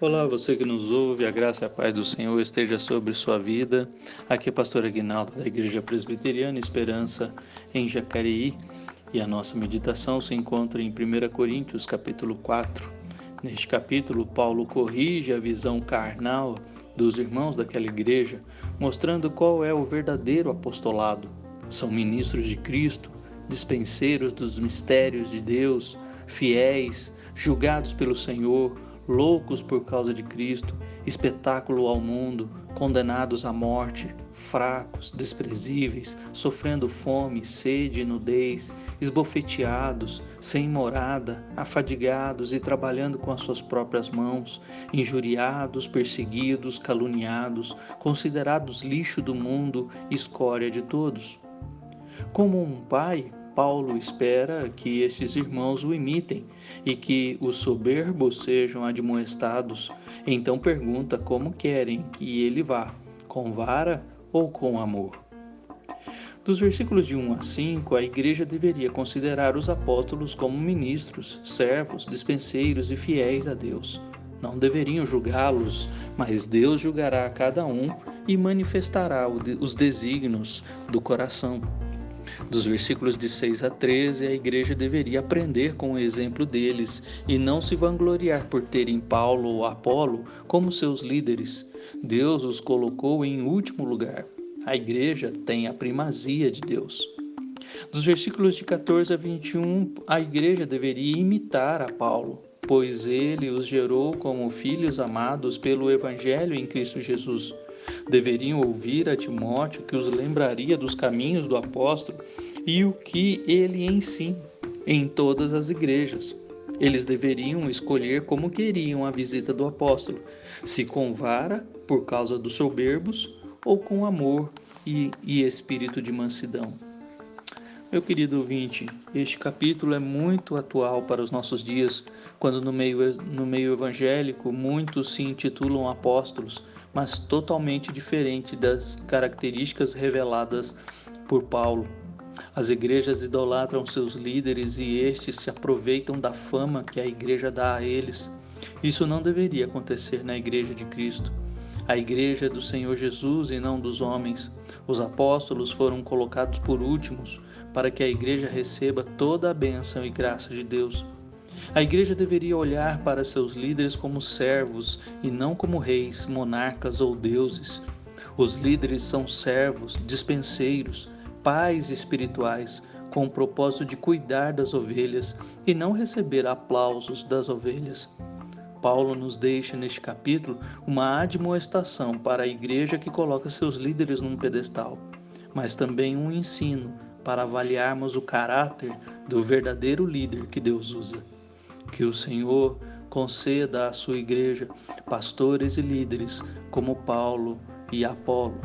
Olá, você que nos ouve, a graça e a paz do Senhor esteja sobre sua vida. Aqui é pastor Aguinaldo da Igreja Presbiteriana Esperança em Jacareí e a nossa meditação se encontra em 1 Coríntios, capítulo 4. Neste capítulo, Paulo corrige a visão carnal dos irmãos daquela igreja, mostrando qual é o verdadeiro apostolado. São ministros de Cristo, dispenseiros dos mistérios de Deus, fiéis, julgados pelo Senhor, loucos por causa de Cristo, espetáculo ao mundo, condenados à morte, fracos, desprezíveis, sofrendo fome, sede e nudez, esbofeteados, sem morada, afadigados e trabalhando com as suas próprias mãos, injuriados, perseguidos, caluniados, considerados lixo do mundo, escória de todos. Como um pai Paulo espera que estes irmãos o imitem e que os soberbos sejam admoestados. Então pergunta como querem que ele vá, com vara ou com amor. Dos versículos de 1 a 5, a igreja deveria considerar os apóstolos como ministros, servos, dispenseiros e fiéis a Deus. Não deveriam julgá-los, mas Deus julgará a cada um e manifestará os desígnios do coração. Dos versículos de 6 a 13, a igreja deveria aprender com o exemplo deles e não se vangloriar por terem Paulo ou Apolo como seus líderes. Deus os colocou em último lugar. A igreja tem a primazia de Deus. Dos versículos de 14 a 21, a igreja deveria imitar a Paulo, pois ele os gerou como filhos amados pelo Evangelho em Cristo Jesus. Deveriam ouvir a Timóteo, que os lembraria dos caminhos do apóstolo e o que ele ensina em todas as igrejas. Eles deveriam escolher como queriam a visita do apóstolo, se com vara, por causa dos soberbos, ou com amor e, e espírito de mansidão. Meu querido ouvinte, este capítulo é muito atual para os nossos dias, quando no meio, no meio evangélico muitos se intitulam apóstolos, mas totalmente diferente das características reveladas por Paulo. As igrejas idolatram seus líderes e estes se aproveitam da fama que a igreja dá a eles. Isso não deveria acontecer na igreja de Cristo. A igreja do Senhor Jesus e não dos homens. Os apóstolos foram colocados por últimos, para que a igreja receba toda a bênção e graça de Deus. A igreja deveria olhar para seus líderes como servos e não como reis, monarcas ou deuses. Os líderes são servos, dispenseiros, pais espirituais, com o propósito de cuidar das ovelhas e não receber aplausos das ovelhas. Paulo nos deixa neste capítulo uma admoestação para a igreja que coloca seus líderes num pedestal, mas também um ensino para avaliarmos o caráter do verdadeiro líder que Deus usa. Que o Senhor conceda à sua igreja pastores e líderes como Paulo e Apolo,